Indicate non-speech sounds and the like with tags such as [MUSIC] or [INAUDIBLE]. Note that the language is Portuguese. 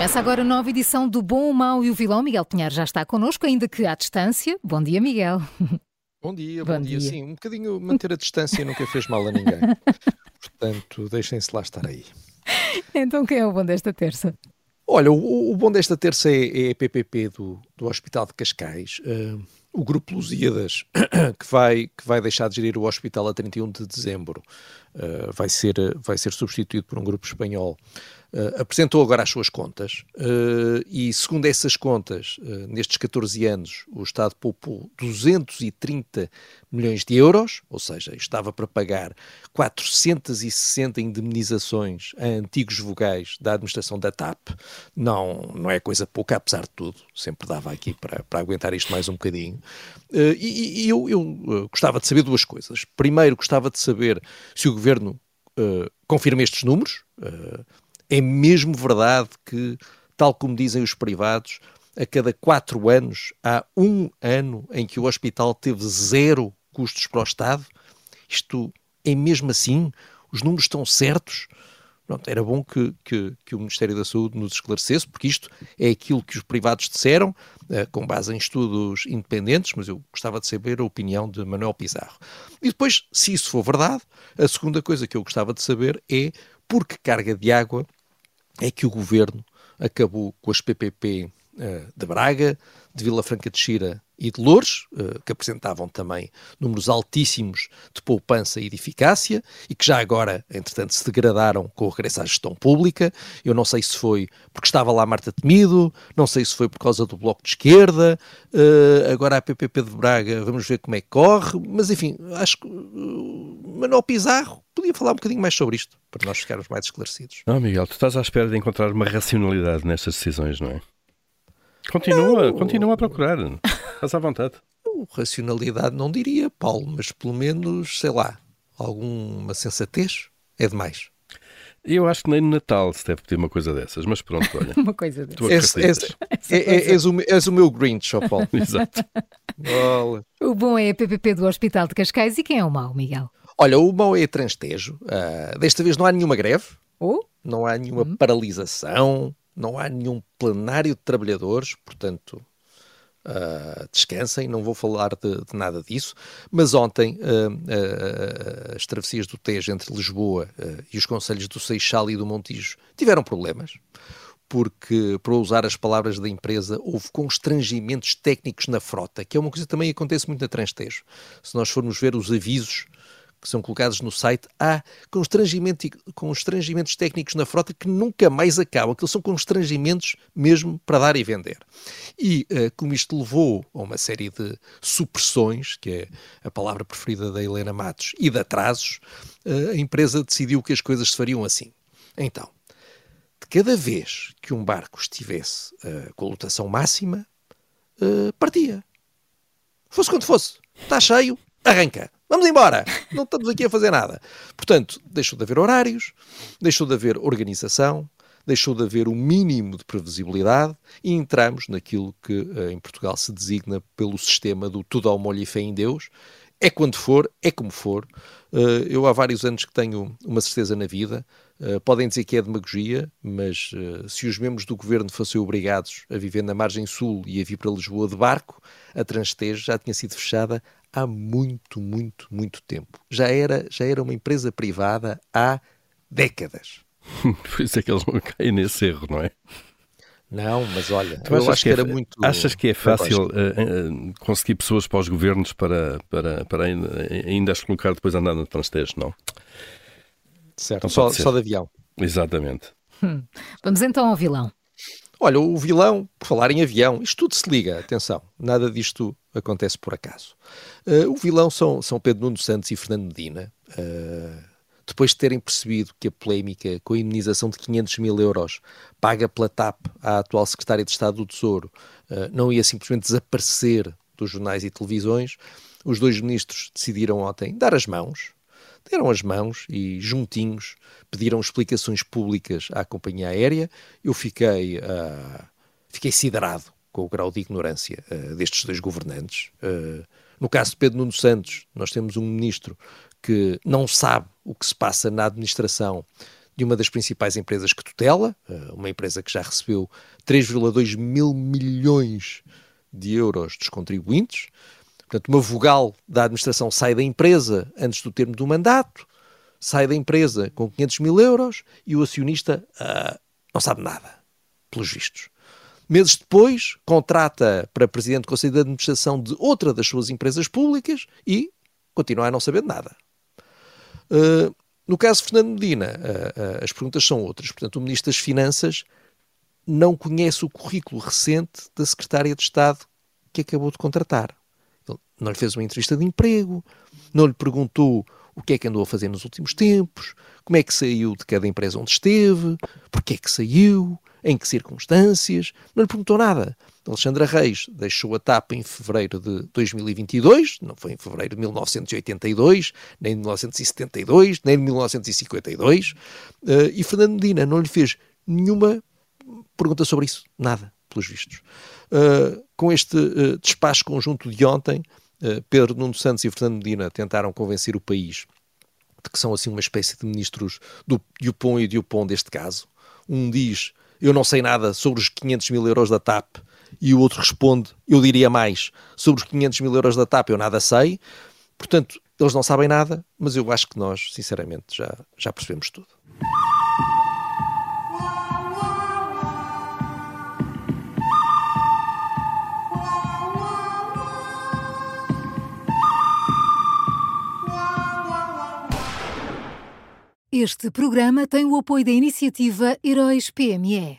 Começa agora a nova edição do Bom, o Mau e o Vilão. Miguel Pinheiro já está connosco, ainda que à distância. Bom dia, Miguel. Bom dia, bom, bom dia. dia. Sim, um bocadinho manter a distância nunca fez mal a ninguém. [LAUGHS] Portanto, deixem-se lá estar aí. Então, quem é o bom desta terça? Olha, o, o bom desta terça é, é a PPP do, do Hospital de Cascais. Uh, o Grupo Lusíadas, [COUGHS] que vai, que vai deixar de gerir o hospital a 31 de dezembro, uh, vai, ser, vai ser substituído por um grupo espanhol. Uh, apresentou agora as suas contas uh, e, segundo essas contas, uh, nestes 14 anos, o Estado poupou 230 milhões de euros, ou seja, estava para pagar 460 indemnizações a antigos vogais da administração da TAP. Não, não é coisa pouca, apesar de tudo, sempre dava aqui para, para aguentar isto mais um bocadinho. e, e eu, eu gostava de saber duas coisas. Primeiro, gostava de saber se o governo confirma estes números. É mesmo verdade que, tal como dizem os privados, a cada quatro anos há um ano em que o hospital teve zero custos para o Estado? Isto é mesmo assim? Os números estão certos? Pronto, era bom que, que, que, o Ministério da Saúde nos esclarecesse, porque isto é aquilo que os privados disseram, uh, com base em estudos independentes, mas eu gostava de saber a opinião de Manuel Pizarro. E depois, se isso for verdade, a segunda coisa que eu gostava de saber é por que carga de água é que o governo acabou com as PPP uh, eh, de Braga, de Vila Franca de Xira e de Louros, uh, que apresentavam também números altíssimos de poupança e de eficácia, e que já agora, entretanto, se degradaram com o regresso à gestão pública. Eu não sei se foi porque estava lá Marta Temido, não sei se foi por causa do Bloco de Esquerda, uh, agora a PPP de Braga, vamos ver como é que corre, mas enfim, acho que Manuel Pizarro podia falar um bocadinho mais sobre isto, para nós ficarmos mais esclarecidos. Não, Miguel, tu estás à espera de encontrar uma racionalidade nestas decisões, não é? Continua, não. continua a procurar. Estás à vontade. Racionalidade não diria, Paulo, mas pelo menos, sei lá, alguma sensatez é demais. Eu acho que nem no Natal se deve pedir uma coisa dessas, mas pronto, olha. [LAUGHS] uma coisa dessas. És, és, és, és, o, és o meu Grinch, ó Paulo. [LAUGHS] Exato. Olha. O bom é a PPP do Hospital de Cascais e quem é o mau, Miguel? Olha, o mau é transtejo. Uh, desta vez não há nenhuma greve, oh? não há nenhuma hum. paralisação, não há nenhum plenário de trabalhadores, portanto, uh, descansem, não vou falar de, de nada disso. Mas ontem, uh, uh, as travessias do Tejo entre Lisboa e os conselhos do Seixal e do Montijo tiveram problemas. Porque, para usar as palavras da empresa, houve constrangimentos técnicos na frota, que é uma coisa que também acontece muito na Transtejo. Se nós formos ver os avisos que são colocados no site, há constrangimento, constrangimentos técnicos na frota que nunca mais acabam, que são constrangimentos mesmo para dar e vender. E uh, como isto levou a uma série de supressões, que é a palavra preferida da Helena Matos, e de atrasos, uh, a empresa decidiu que as coisas se fariam assim. Então, de cada vez que um barco estivesse uh, com a lotação máxima, partia. Fosse quanto fosse. Está cheio, arranca. Vamos embora! Não estamos aqui a fazer nada. Portanto, deixou de haver horários, deixou de haver organização, deixou de haver o um mínimo de previsibilidade e entramos naquilo que uh, em Portugal se designa pelo sistema do tudo ao molho e fé em Deus. É quando for, é como for. Uh, eu há vários anos que tenho uma certeza na vida. Uh, podem dizer que é demagogia, mas se os membros do governo fossem obrigados a viver na margem sul e a vir para Lisboa de barco, a Transtejo já tinha sido fechada há muito, muito, muito tempo. Já era, já era uma empresa privada há décadas. [LAUGHS] Por isso é que eles vão cair nesse erro, não é? Não, mas olha, tu eu acho que, é, era muito. Achas que é fácil uh, uh, conseguir pessoas para os governos para, para, para ainda, ainda as colocar depois a andar no transtejo, não? Certo, só, só de avião. Exatamente. Hum. Vamos então ao vilão. Olha, o vilão, por falar em avião, isto tudo se liga, atenção, nada disto acontece por acaso. Uh, o vilão são, são Pedro Nuno Santos e Fernando Medina. Uh, depois de terem percebido que a polémica com a indenização de 500 mil euros paga pela TAP à atual Secretária de Estado do Tesouro uh, não ia simplesmente desaparecer dos jornais e televisões, os dois ministros decidiram ontem dar as mãos, deram as mãos e, juntinhos, pediram explicações públicas à companhia aérea. Eu fiquei, uh, fiquei siderado com o grau de ignorância uh, destes dois governantes. Uh, no caso de Pedro Nuno Santos, nós temos um ministro que não sabe o que se passa na administração de uma das principais empresas que tutela, uma empresa que já recebeu 3,2 mil milhões de euros dos contribuintes. Portanto, uma vogal da administração sai da empresa antes do termo do mandato, sai da empresa com 500 mil euros e o acionista uh, não sabe nada, pelos vistos. Meses depois, contrata para presidente do Conselho de Administração de outra das suas empresas públicas e continua a não saber nada. Uh, no caso de Fernando Medina, uh, as perguntas são outras. Portanto, o Ministro das Finanças não conhece o currículo recente da Secretária de Estado que acabou de contratar. Ele não lhe fez uma entrevista de emprego, não lhe perguntou o que é que andou a fazer nos últimos tempos, como é que saiu de cada empresa onde esteve, porque é que saiu, em que circunstâncias, não lhe perguntou nada. Alexandra Reis deixou a TAP em fevereiro de 2022, não foi em fevereiro de 1982, nem de 1972, nem de 1952, uh, e Fernando Medina não lhe fez nenhuma pergunta sobre isso, nada, pelos vistos. Uh, com este uh, despacho conjunto de ontem, Pedro Nuno Santos e Fernando Medina tentaram convencer o país de que são assim uma espécie de ministros do Dupont e Dupont deste caso. Um diz, eu não sei nada sobre os 500 mil euros da TAP, e o outro responde, eu diria mais, sobre os 500 mil euros da TAP eu nada sei. Portanto, eles não sabem nada, mas eu acho que nós, sinceramente, já, já percebemos tudo. Este programa tem o apoio da iniciativa Heróis PME.